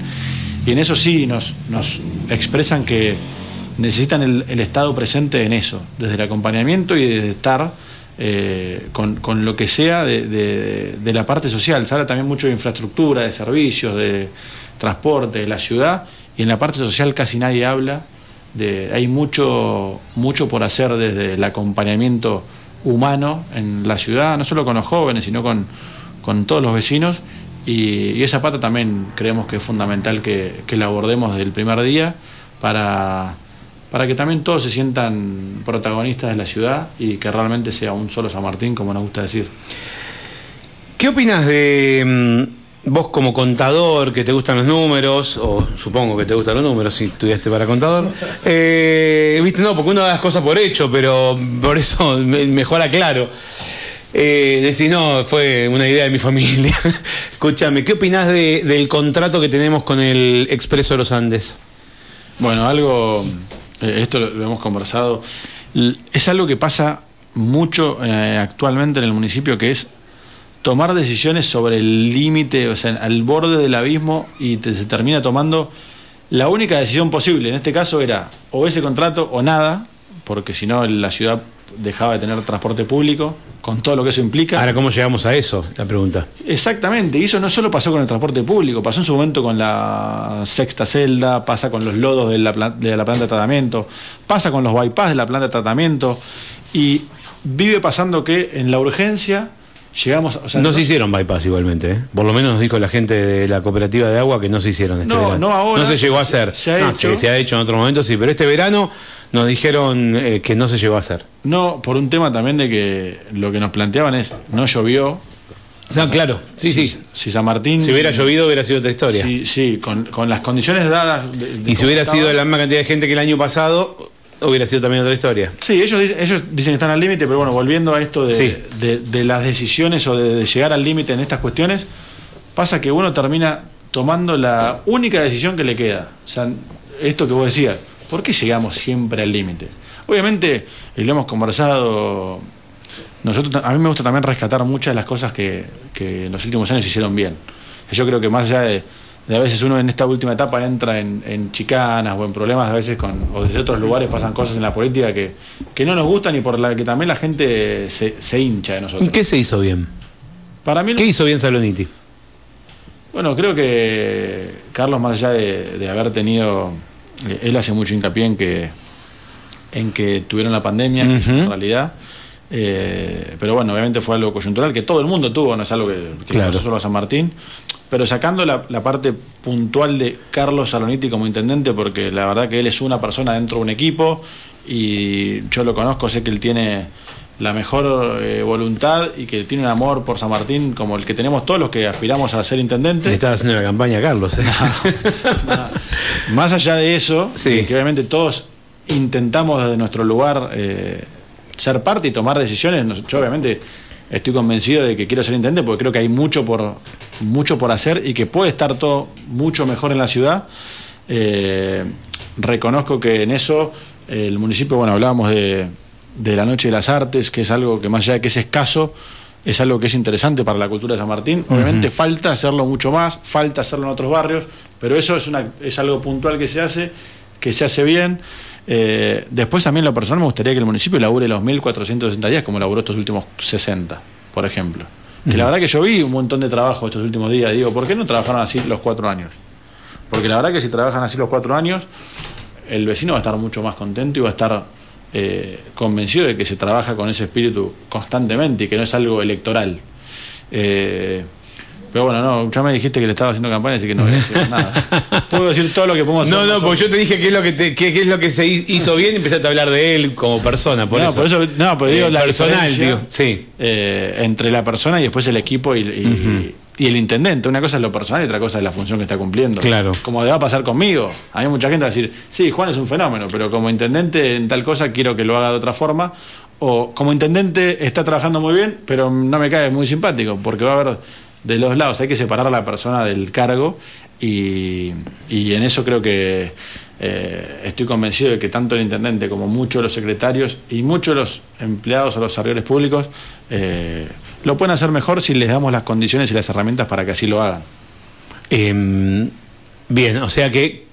Y en eso sí nos, nos expresan que necesitan el, el, Estado presente en eso, desde el acompañamiento y desde estar eh, con, con, lo que sea de, de, de, la parte social. Se habla también mucho de infraestructura, de servicios, de transporte, de la ciudad, y en la parte social casi nadie habla. Hay mucho, mucho por hacer desde el acompañamiento humano en la ciudad, no solo con los jóvenes, sino con, con todos los vecinos y, esa pata también creemos que es fundamental que, la abordemos desde el primer día para, para que también todos se sientan protagonistas de la ciudad y que realmente sea un solo San Martín, como nos gusta decir. ¿Qué opinas de mm, vos como contador, que te gustan los números, o supongo que te gustan los números si estudiaste para contador? Eh, Viste, no, porque uno da las cosas por hecho, pero por eso mejor aclaro. Eh, decís, no, fue una idea de mi familia. Escúchame, ¿qué opinás del contrato que tenemos con el Expreso de los Andes? Bueno, algo, eh, esto lo, hemos conversado, es algo que pasa mucho eh, actualmente en el municipio, que es tomar decisiones sobre el límite, o sea, al borde del abismo y se termina tomando la única decisión posible. En este caso era o ese contrato o nada, porque si no la ciudad dejaba de tener transporte público, con todo lo que eso implica. Ahora, ¿cómo llegamos a eso? La pregunta. Exactamente, y eso no solo pasó con el transporte público, pasó en su momento con la sexta celda, pasa con los lodos de la, de la planta de tratamiento, pasa con los bypass de la planta de tratamiento, y vive pasando que en la urgencia llegamos... no, se hicieron bypass igualmente, ¿eh? por lo menos dijo la gente de la cooperativa de agua que no se hicieron este no, No, ahora no se llegó a hacer. Se ha, hecho. se ha hecho en otro momento, sí, pero este verano nos dijeron eh, que no se llegó a hacer. No, por un tema también de que lo que nos planteaban es, no llovió. No, claro, sí, sí. Si San Martín... Si hubiera llovido hubiera sido otra historia. Sí, sí, con, las condiciones dadas... y si hubiera sido la misma cantidad de gente que el año pasado, hubiera sido también otra historia. Sí, ellos, ellos dicen que están al límite, pero bueno, volviendo a esto de, las decisiones o de, llegar al límite en estas cuestiones, pasa que uno termina tomando la única decisión que le queda. O sea, esto que vos decías, ¿por qué llegamos siempre al límite? Obviamente, y lo hemos conversado, nosotros, a mí me gusta también rescatar muchas de las cosas que, que en los últimos años se hicieron bien. Yo creo que más allá de a veces uno en esta última etapa entra en, chicanas o en problemas, a veces con, o desde otros lugares pasan cosas en la política que, que no nos gustan y por la que también la gente se, se hincha de nosotros. ¿Qué se hizo bien? Para mí, ¿Qué hizo bien Saloniti? Bueno, creo que Carlos, más allá de, haber tenido, eh, él hace mucho hincapié en que, en que tuvieron la pandemia, en realidad. Eh, pero bueno, obviamente fue algo coyuntural que todo el mundo tuvo, no es algo que, que claro. pasó solo a San Martín pero sacando la, parte puntual de Carlos Saloniti como intendente, porque la verdad que él es una persona dentro de un equipo y yo lo conozco, sé que él tiene la mejor eh, voluntad y que tiene un amor por San Martín como el que tenemos todos los que aspiramos a ser intendente. Está haciendo la campaña Carlos. ¿eh? Más allá de eso, que obviamente todos intentamos desde nuestro lugar eh, ser parte y tomar decisiones, yo obviamente estoy convencido de que quiero ser intendente porque creo que hay mucho por, mucho por hacer y que puede estar todo mucho mejor en la ciudad. Eh, reconozco que en eso el municipio, bueno, hablábamos de, de, la Noche de las Artes, que es algo que más allá de que es escaso, es algo que es interesante para la cultura de San Martín. Obviamente falta hacerlo mucho más, falta hacerlo en otros barrios, pero eso es, una, es algo puntual que se hace, que se hace bien. Eh, después también lo personal me gustaría que el municipio labure los 1.460 días como laburó estos últimos 60, por ejemplo. Que la verdad que yo vi un montón de trabajo estos últimos días. Digo, ¿por qué no trabajaron así los cuatro años? Porque la verdad que si trabajan así los cuatro años, el vecino va a estar mucho más contento y va a estar eh, convencido de que se trabaja con ese espíritu constantemente y que no es algo electoral. Eh, pero bueno, no, ya me dijiste que le estaba haciendo campaña, así que no voy a decir nada. Puedo decir todo lo que podemos hacer. No, no, porque yo te dije qué es lo que, qué, es lo que se hizo bien y empezaste a hablar de él como persona. Por no, eso. por eso. No, pues digo, eh, la personal, tío. Sí. Eh, entre la persona y después el equipo y, el intendente. Una cosa es lo personal y otra cosa es la función que está cumpliendo. Claro. Como va a pasar conmigo. Mí mucha gente va a decir, sí, Juan es un fenómeno, pero como intendente en tal cosa quiero que lo haga de otra forma. O como intendente está trabajando muy bien, pero no me cae muy simpático, porque va a haber de los lados, hay que separar a la persona del cargo y, en eso creo que eh, estoy convencido de que tanto el intendente como muchos de los secretarios y muchos de los empleados o los servidores públicos eh, lo pueden hacer mejor si les damos las condiciones y las herramientas para que así lo hagan. Em, bien, o sea que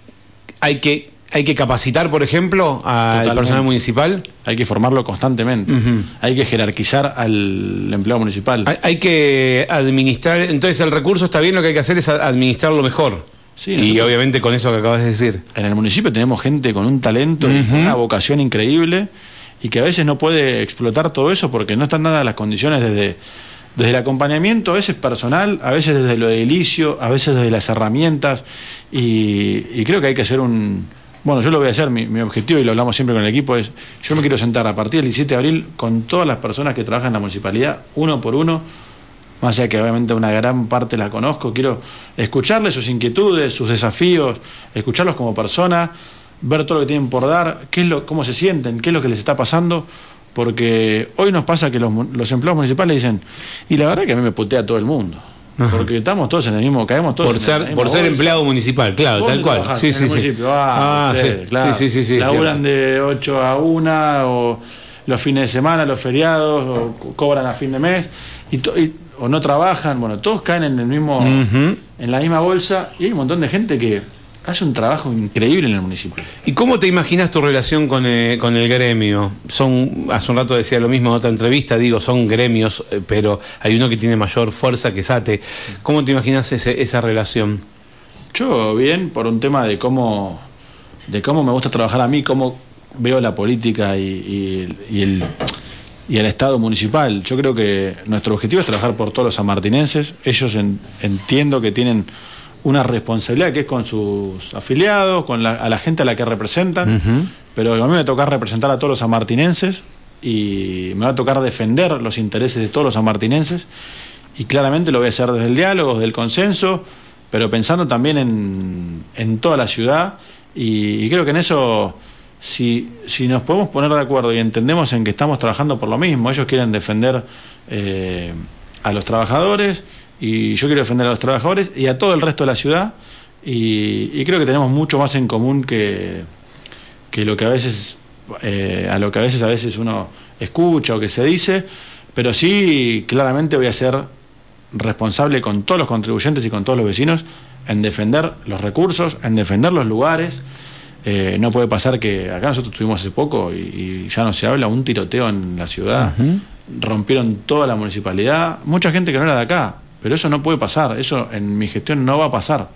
hay que hay que capacitar, por ejemplo, al personal municipal. Hay que formarlo constantemente. Hay que jerarquizar al empleado municipal. Hay, que administrar. Entonces, el recurso está bien, lo que hay que hacer es administrarlo mejor. y obviamente con eso que acabas de decir. En el municipio tenemos gente con un talento y una vocación increíble y que a veces no puede explotar todo eso porque no están dadas las condiciones desde desde el acompañamiento, a veces personal, a veces desde lo edilicio, a veces desde las herramientas, y, creo que hay que hacer un... Bueno, yo lo voy a hacer, mi, objetivo, y lo hablamos siempre con el equipo, es, yo me quiero sentar a partir del 17 de abril con todas las personas que trabajan en la municipalidad, uno por uno, más allá que obviamente una gran parte la conozco, quiero escucharles sus inquietudes, sus desafíos, escucharlos como personas, ver todo lo que tienen por dar, qué es lo, cómo se sienten, qué es lo que les está pasando, porque hoy nos pasa que los, empleados municipales dicen, y la verdad que a mí me putea todo el mundo. Porque estamos todos en el mismo, caemos todos por ser Por ser empleado municipal, claro, tal cual. Sí, sí, sí. Ah, ah claro. sí, sí, sí, Laburan de 8 a 1 o los fines de semana, los feriados, o cobran a fin de mes, y, o no trabajan, bueno, todos caen en el mismo, en la misma bolsa, y hay un montón de gente que hace un trabajo increíble en el municipio. ¿Y cómo te imaginas tu relación con, eh, con el gremio? Son, hace un rato decía lo mismo en otra entrevista, digo, son gremios, eh, pero hay uno que tiene mayor fuerza que SATE. ¿Cómo te imaginas esa relación? Yo bien, por un tema de cómo, de cómo me gusta trabajar a mí, cómo veo la política y, el y el Estado municipal. Yo creo que nuestro objetivo es trabajar por todos los sanmartinenses. Ellos entiendo que tienen una responsabilidad que es con sus afiliados, con la, a la gente a la que representan, pero a mí me va a tocar representar a todos los amartinenses y me va a tocar defender los intereses de todos los amartinenses y claramente lo voy a hacer desde el diálogo, desde el consenso, pero pensando también en, en toda la ciudad y, creo que en eso, si, si, nos podemos poner de acuerdo y entendemos en que estamos trabajando por lo mismo, ellos quieren defender eh, a los trabajadores, y yo quiero defender a los trabajadores y a todo el resto de la ciudad. Y, creo que tenemos mucho más en común que, que lo que a veces eh, a lo que a veces a veces uno escucha o que se dice. Pero sí claramente voy a ser responsable con todos los contribuyentes y con todos los vecinos en defender los recursos en defender los lugares. Eh, no puede pasar que acá nosotros tuvimos hace poco y, ya no se habla un tiroteo en la ciudad. Rompieron toda la municipalidad. Mucha gente que no era de acá pero eso no puede pasar, eso en mi gestión no va a pasar,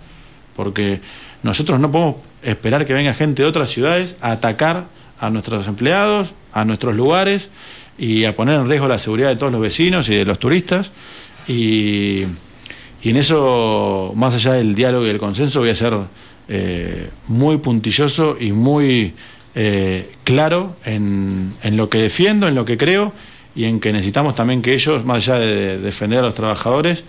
porque nosotros no podemos esperar que venga gente de otras ciudades a atacar a nuestros empleados, a nuestros lugares y a poner en riesgo la seguridad de todos los vecinos y de los turistas. Y, en eso, más allá del diálogo y del consenso, voy a ser eh, muy puntilloso y muy eh, claro en, en lo que defiendo, en lo que creo y en que necesitamos también que ellos, más allá de defender a los trabajadores,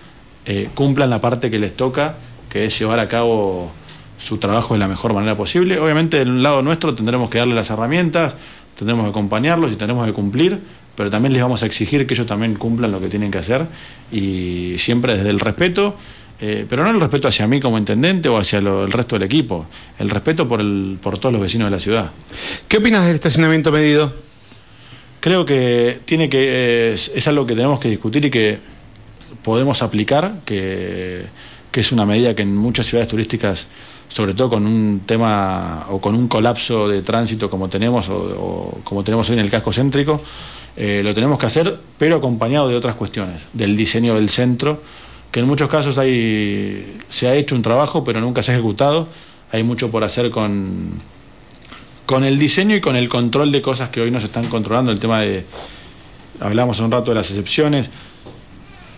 eh, cumplan la parte que les toca, que es llevar a cabo su trabajo de la mejor manera posible. Obviamente del lado nuestro tendremos que darle las herramientas, tendremos que acompañarlos y tendremos que cumplir, pero también les vamos a exigir que ellos también cumplan lo que tienen que hacer y siempre desde el respeto, eh, pero no el respeto hacia mí como intendente o hacia el resto del equipo, el respeto por, el, por todos los vecinos de la ciudad. ¿Qué opinas del estacionamiento medido? Creo que tiene que es algo que tenemos que discutir y que podemos aplicar, que, es una medida que en muchas ciudades turísticas, sobre todo con un tema o con un colapso de tránsito como tenemos o, como tenemos hoy en el casco céntrico, eh, lo tenemos que hacer, pero acompañado de otras cuestiones, del diseño del centro, que en muchos casos hay, se ha hecho un trabajo, pero nunca se ha ejecutado. Hay mucho por hacer con, con el diseño y con el control de cosas que hoy no se están controlando. El tema de, hablamos un rato de las excepciones,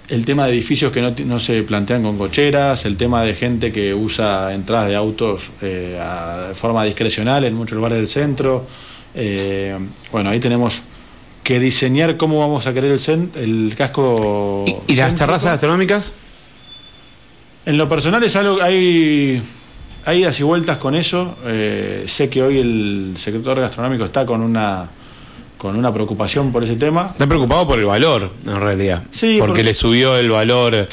el tema de edificios que no, se plantean con cocheras, el tema de gente que usa entradas de autos eh, de forma discrecional en muchos lugares del centro. Eh, bueno, ahí tenemos que diseñar cómo vamos a querer el, el casco. ¿Y, las terrazas astronómicas? En lo personal es algo, hay, hay idas y vueltas con eso. Eh, sé que hoy el sector gastronómico está con una con una preocupación por ese tema. Está preocupado por el valor, en realidad. Sí, porque, le subió el valor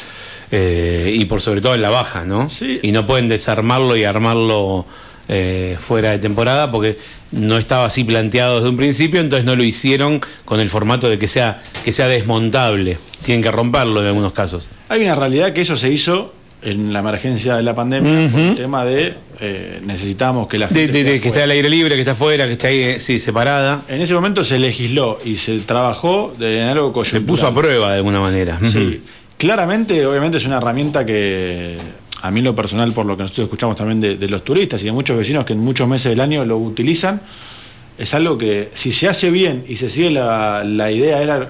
eh, y por sobre todo en la baja, ¿no? Sí. Y no pueden desarmarlo y armarlo eh, fuera de temporada porque no estaba así planteado desde un principio, entonces no lo hicieron con el formato de que sea, que sea desmontable. Tienen que romperlo en algunos casos. Hay una realidad que eso se hizo en la emergencia de la pandemia, el tema de eh, necesitamos que la gente. que esté al aire libre, que esté afuera, que esté ahí, eh, sí, separada. En ese momento se legisló y se trabajó de, en algo Se puso a prueba de alguna manera. Sí. Claramente, obviamente, es una herramienta que a mí, lo personal, por lo que nosotros escuchamos también de, los turistas y de muchos vecinos que en muchos meses del año lo utilizan, es algo que, si se hace bien y se sigue la, la idea, era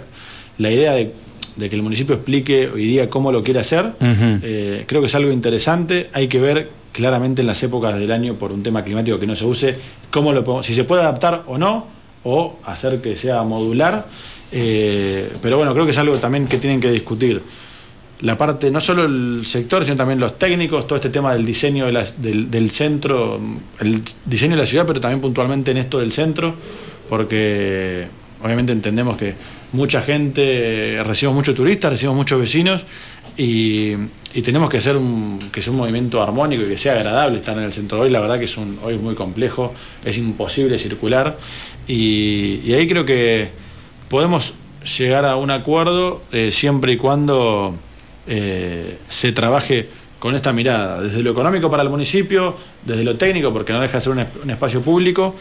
la idea de de que el municipio explique y diga cómo lo quiere hacer. Eh, creo que es algo interesante. Hay que ver claramente en las épocas del año por un tema climático que no se use, cómo lo si se puede adaptar o no, o hacer que sea modular. Eh, pero bueno, creo que es algo también que tienen que discutir. La parte, no solo el sector, sino también los técnicos, todo este tema del diseño del, del centro, el diseño de la ciudad, pero también puntualmente en esto del centro, porque obviamente entendemos que mucha gente, recibimos muchos turistas, recibimos muchos vecinos y, tenemos que hacer un, que sea un movimiento armónico y que sea agradable estar en el centro. Hoy la verdad que es un, hoy es muy complejo, es imposible circular y, ahí creo que podemos llegar a un acuerdo eh, siempre y cuando eh, se trabaje con esta mirada, desde lo económico para el municipio, desde lo técnico, porque no deja de ser un, espacio público,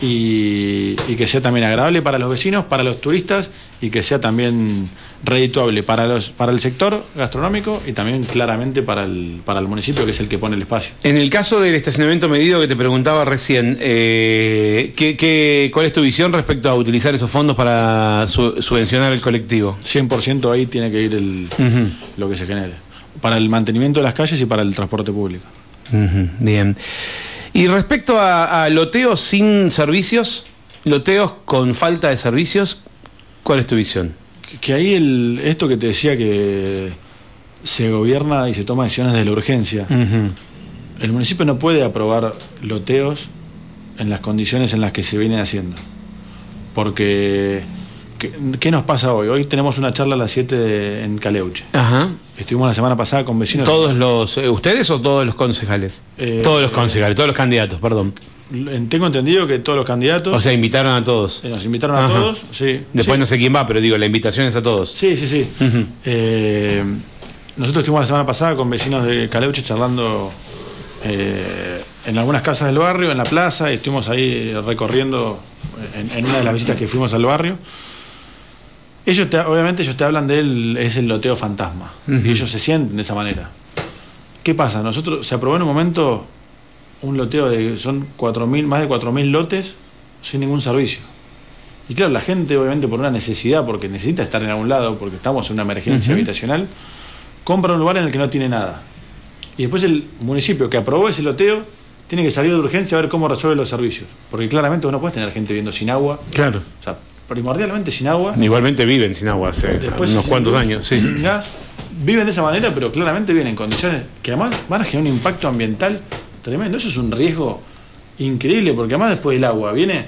y, que sea también agradable para los vecinos, para los turistas, y que sea también redituable para, los, para el sector gastronómico y también claramente para el, para el municipio, que es el que pone el espacio. En el caso del estacionamiento medido que te preguntaba recién, eh, ¿qué, cuál es tu visión respecto a utilizar esos fondos para subvencionar el colectivo? 100% ahí tiene que ir el, lo que se genere para el mantenimiento de las calles y para el transporte público. bien. Y respecto a, loteos sin servicios, loteos con falta de servicios, ¿cuál es tu visión? Que, ahí el, esto que te decía que se gobierna y se toma decisiones de la urgencia. El municipio no puede aprobar loteos en las condiciones en las que se viene haciendo. Porque ¿Qué, nos pasa hoy? Hoy tenemos una charla a las 7 en Caleuche. Ajá. Estuvimos la semana pasada con vecinos. ¿Todos los, eh, ustedes o todos los concejales? Eh, todos los concejales, todos los candidatos, perdón. Tengo entendido que todos los candidatos. O sea, invitaron a todos. nos invitaron a todos, sí. Después no sé quién va, pero digo, la invitación es a todos. Sí, sí, sí. Eh, nosotros estuvimos la semana pasada con vecinos de Caleuche charlando en algunas casas del barrio, en la plaza, y estuvimos ahí recorriendo en una de las visitas que fuimos al barrio. Ellos obviamente ellos te hablan de él, es el loteo fantasma. Y ellos se sienten de esa manera. ¿Qué pasa? Nosotros se aprobó en un momento un loteo de son 4.000, más de 4.000 lotes sin ningún servicio. Y claro, la gente obviamente por una necesidad, porque necesita estar en algún lado, porque estamos en una emergencia habitacional, compra un lugar en el que no tiene nada. Y después el municipio que aprobó ese loteo tiene que salir de urgencia a ver cómo resuelve los servicios. Porque claramente vos no puedes tener gente viviendo sin agua. Claro. O sea, primordialmente sin agua. Igualmente viven sin agua hace unos cuantos años, sí. viven de esa manera, pero claramente viven en condiciones que además van a generar un impacto ambiental tremendo. Eso es un riesgo increíble, porque además después del agua viene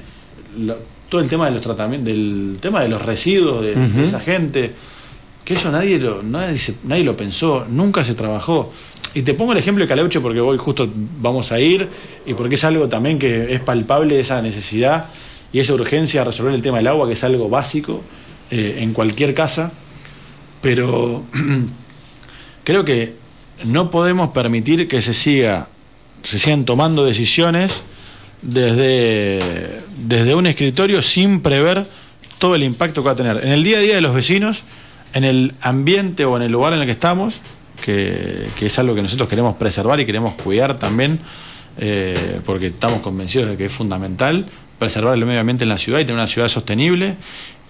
todo el tema de los tratamientos, del tema de los residuos de, esa gente, que eso nadie lo, nadie, nadie lo pensó, nunca se trabajó. Y te pongo el ejemplo de Caleuche porque hoy justo vamos a ir y porque es algo también que es palpable esa necesidad y esa urgencia a resolver el tema del agua, que es algo básico eh, en cualquier casa, pero creo que no podemos permitir que se siga, se sigan tomando decisiones desde, desde un escritorio sin prever todo el impacto que va a tener. En el día a día de los vecinos, en el ambiente o en el lugar en el que estamos, que, es algo que nosotros queremos preservar y queremos cuidar también, eh, porque estamos convencidos de que es fundamental, preservar el medio ambiente en la ciudad y tener una ciudad sostenible.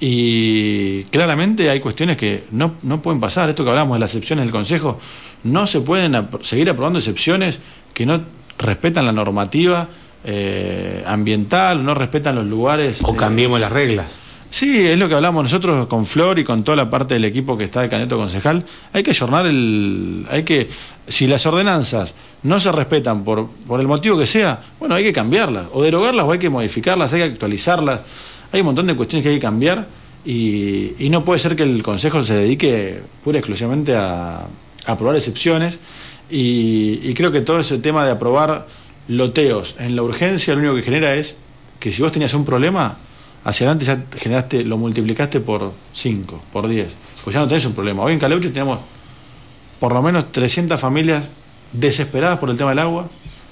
Y claramente hay cuestiones que no, pueden pasar. Esto que hablamos de las excepciones del Consejo, no se pueden seguir aprobando excepciones que no respetan la normativa eh, ambiental, no respetan los lugares. O cambiemos las reglas. Sí, es lo que hablamos nosotros con Flor y con toda la parte del equipo que está de candidato concejal. Hay que ayornar el. Hay que. Si las ordenanzas no se respetan por, por el motivo que sea, bueno, hay que cambiarlas. O derogarlas o hay que modificarlas, hay que actualizarlas. Hay un montón de cuestiones que hay que cambiar y, y no puede ser que el Consejo se dedique pura y exclusivamente a, aprobar excepciones. Y, y creo que todo ese tema de aprobar loteos en la urgencia lo único que genera es que si vos tenías un problema, hacia adelante ya generaste, lo multiplicaste por 5, por 10. Pues ya no tenés un problema. Hoy en Caleuche tenemos por lo menos 300 familias desesperadas por el tema del agua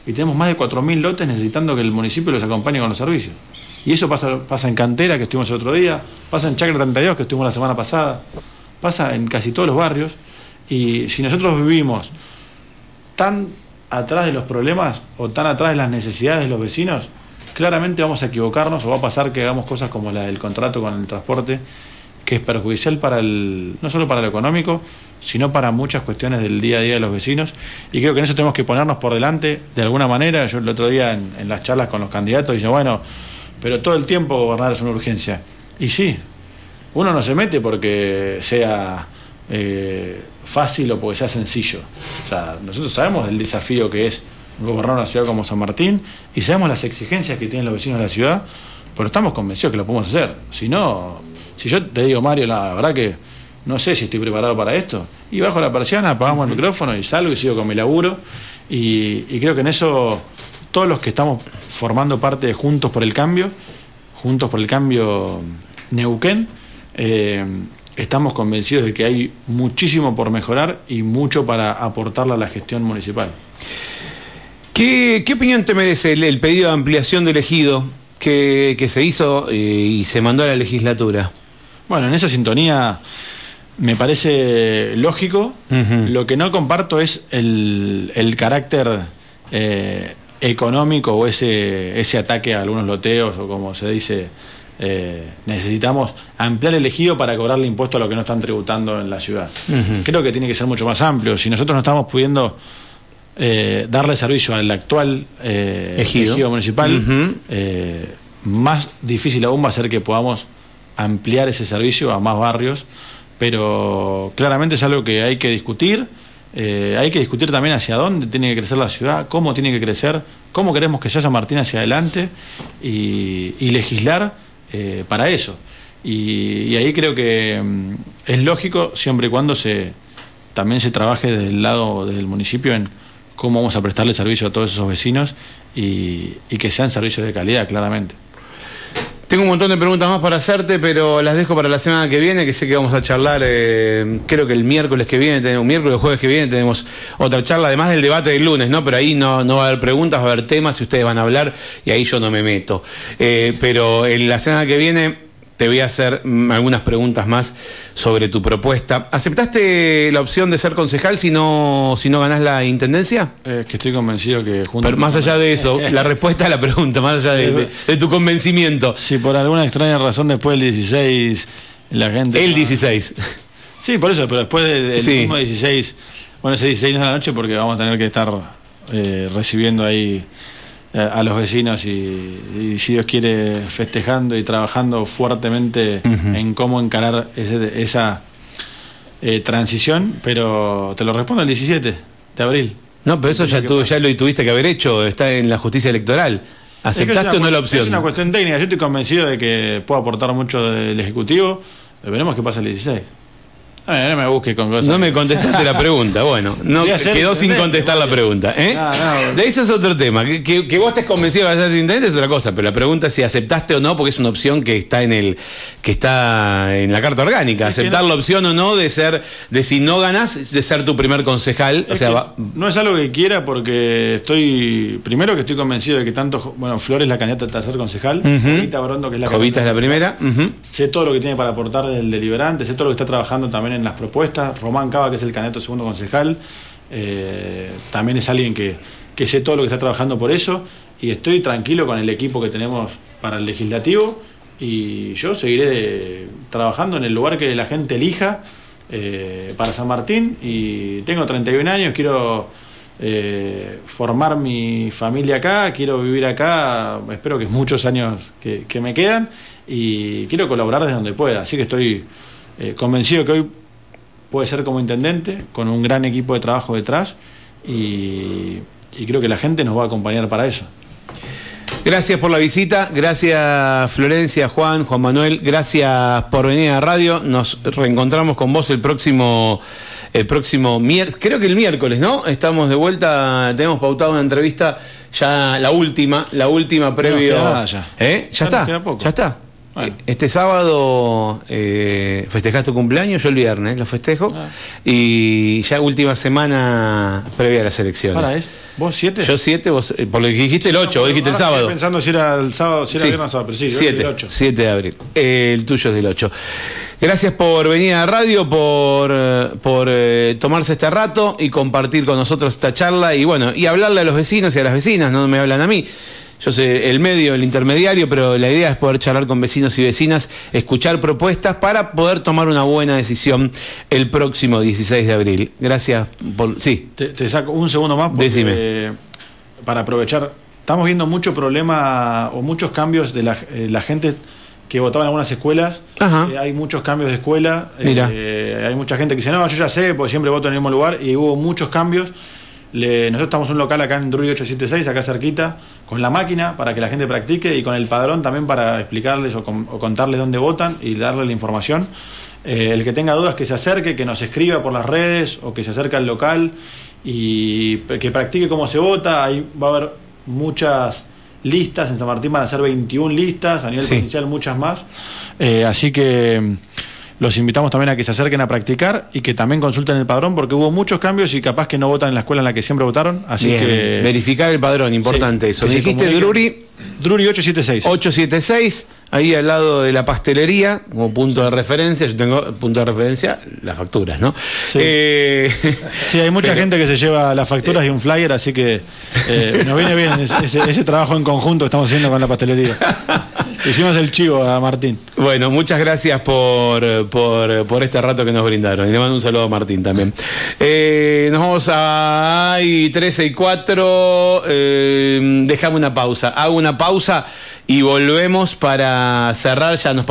y tenemos más de 4.000 lotes necesitando que el municipio los acompañe con los servicios. Y eso pasa, pasa en Cantera, que estuvimos el otro día, pasa en Chacra 32, que estuvimos la semana pasada, pasa en casi todos los barrios. Y si nosotros vivimos tan atrás de los problemas o tan atrás de las necesidades de los vecinos, claramente vamos a equivocarnos o va a pasar que hagamos cosas como la del contrato con el transporte que es perjudicial para el, no solo para lo económico, sino para muchas cuestiones del día a día de los vecinos. Y creo que en eso tenemos que ponernos por delante de alguna manera. Yo el otro día en, las charlas con los candidatos dije, bueno, pero todo el tiempo gobernar es una urgencia. Y sí, uno no se mete porque sea eh, fácil o porque sea sencillo. O sea, nosotros sabemos el desafío que es gobernar una ciudad como San Martín y sabemos las exigencias que tienen los vecinos de la ciudad, pero estamos convencidos que lo podemos hacer. Si no, si yo te digo, Mario, la verdad que no sé si estoy preparado para esto. Y bajo la persiana, apagamos el micrófono y salgo y sigo con mi laburo. Y, creo que en eso todos los que estamos formando parte de Juntos por el Cambio, Juntos por el Cambio Neuquén, eh, estamos convencidos de que hay muchísimo por mejorar y mucho para aportarle a la gestión municipal. ¿Qué, opinión te merece el, pedido de ampliación del ejido que, se hizo eh, y se mandó a la legislatura? Bueno, en esa sintonía me parece lógico. Lo que no comparto es el, carácter eh, económico o ese, ese ataque a algunos loteos o como se dice, eh, necesitamos ampliar el ejido para cobrarle impuesto a lo que no están tributando en la ciudad. Creo que tiene que ser mucho más amplio. Si nosotros no estamos pudiendo eh, darle servicio al actual ejido. municipal, más difícil aún va a ser que podamos ampliar ese servicio a más barrios pero claramente es algo que hay que discutir. Eh, hay que discutir también hacia dónde tiene que crecer la ciudad, cómo tiene que crecer, cómo queremos que se haya Martín hacia adelante y, legislar eh, para eso. Y, ahí creo que mm, es lógico siempre y cuando se también se trabaje desde el lado del municipio en cómo vamos a prestarle servicio a todos esos vecinos y que sean servicios de calidad, claramente. Tengo un montón de preguntas más para hacerte, pero las dejo para la semana que viene, que sé que vamos a charlar, eh, creo que el miércoles que viene, tenemos, miércoles, jueves que viene tenemos otra charla, además del debate del lunes, ¿no? Pero ahí no, no va a haber preguntas, va a haber temas y ustedes van a hablar y ahí yo no me meto. Eh, pero en la semana que viene te voy a hacer mm, algunas preguntas más sobre tu propuesta. ¿Aceptaste la opción de ser concejal si no, si no ganás la intendencia? Es que estoy convencido que junto Pero más allá de eso, la respuesta a la pregunta, más allá de, tu convencimiento. Si por alguna extraña razón después del 16 la gente... El 16. Sí, por eso, pero después del mismo 16, bueno, ese 16 no es la noche porque vamos a tener que estar eh, recibiendo ahí a los vecinos y, si Dios quiere festejando y trabajando fuertemente en cómo encarar esa eh, transición, pero te lo respondo el 17 de abril. No, pero eso ya, tú, ya lo tuviste que haber hecho, está en la justicia electoral. ¿Aceptaste o no la opción? Es una cuestión técnica, yo estoy convencido de que puedo aportar mucho del Ejecutivo, veremos qué pasa el 16. Eh, no me busques con cosas. No me contestaste la pregunta, bueno. No, quedó sin contestar la pregunta. ¿eh? de eso es otro tema. Que, vos estés convencido de ser intendente es otra cosa, pero la pregunta es si aceptaste o no, porque es una opción que está en el que está en la carta orgánica. Aceptar la opción o no de ser, de si no ganás, de ser tu primer concejal. o sea, No es algo que quiera porque estoy, primero que estoy convencido de que tanto, bueno, Flores la candidata a ser concejal, Jovita Brondo, que es la Jovita es la primera. Sé todo lo que tiene para aportar del deliberante, sé todo lo que está trabajando también en las propuestas. Román Cava, que es el candidato segundo concejal, eh, también es alguien que, que sé todo lo que está trabajando por eso y estoy tranquilo con el equipo que tenemos para el legislativo y yo seguiré trabajando en el lugar que la gente elija eh, para San Martín y tengo 31 años, quiero eh, formar mi familia acá, quiero vivir acá, espero que muchos años que, me quedan y quiero colaborar desde donde pueda, así que estoy convencido que hoy puede ser como intendente, con un gran equipo de trabajo detrás y, creo que la gente nos va a acompañar para eso. Gracias por la visita, gracias Florencia, Juan, Juan Manuel, gracias por venir a radio. Nos reencontramos con vos el próximo, el próximo miércoles, creo que el miércoles, ¿no? Estamos de vuelta, tenemos pautado una entrevista, ya la última, la última previo. ya. ¿Eh? Ya, está, ya está. Este sábado eh, festejás tu cumpleaños, yo el viernes lo festejo. Ah. Y ya última semana previa a las elecciones. ¿eh? ¿Vos siete? Yo siete, vos, eh, por lo que dijiste el 8, vos dijiste el sábado. Estoy pensando si era el sábado, si era viernes o sábado, pero sí, siete, el 8. 7 de abril. el tuyo es del 8. Gracias por venir a radio, por, eh, por tomarse este rato y compartir con nosotros esta charla y bueno, y hablarle a los vecinos y a las vecinas, no me hablan a mí. Yo sé el medio, el intermediario, pero la idea es poder charlar con vecinos y vecinas, escuchar propuestas para poder tomar una buena decisión el próximo 16 de abril. Gracias por... Sí. Te, te saco un segundo más porque, Decime. eh, para aprovechar. Estamos viendo mucho problema o muchos cambios de la, eh, la gente que votaba en algunas escuelas. Ajá. Eh, hay muchos cambios de escuela. Mira. Eh, hay mucha gente que dice, no, yo ya sé, porque siempre voto en el mismo lugar. Y hubo muchos cambios. Le- nosotros estamos en un local acá en Drury 876, acá cerquita, con la máquina para que la gente practique y con el padrón también para explicarles o, con- o contarles dónde votan y darle la información. Eh, el que tenga dudas que se acerque, que nos escriba por las redes o que se acerque al local y que practique cómo se vota. Ahí va a haber muchas listas, en San Martín van a ser 21 listas, a nivel Sí. provincial muchas más. Eh, así que los invitamos también a que se acerquen a practicar y que también consulten el padrón porque hubo muchos cambios y capaz que no votan en la escuela en la que siempre votaron. Así Bien, que... verificar el padrón, importante Sí, eso. Dijiste. Drury Drury 876. 876, ahí al lado de la pastelería, como punto de referencia. Yo tengo punto de referencia, las facturas, ¿no? Sí. Eh, Sí, hay mucha pero- gente que se lleva las facturas y un flyer, así que eh, nos viene bien ese, trabajo en conjunto que estamos haciendo con la pastelería. Hicimos el chivo a Martín. Bueno, muchas gracias por, por, por este rato que nos brindaron. Y le mando un saludo a Martín también. Eh, nos vamos a ay, 13 y 4. Eh, dejame una pausa. Hago una pausa y volvemos para cerrar. Ya nos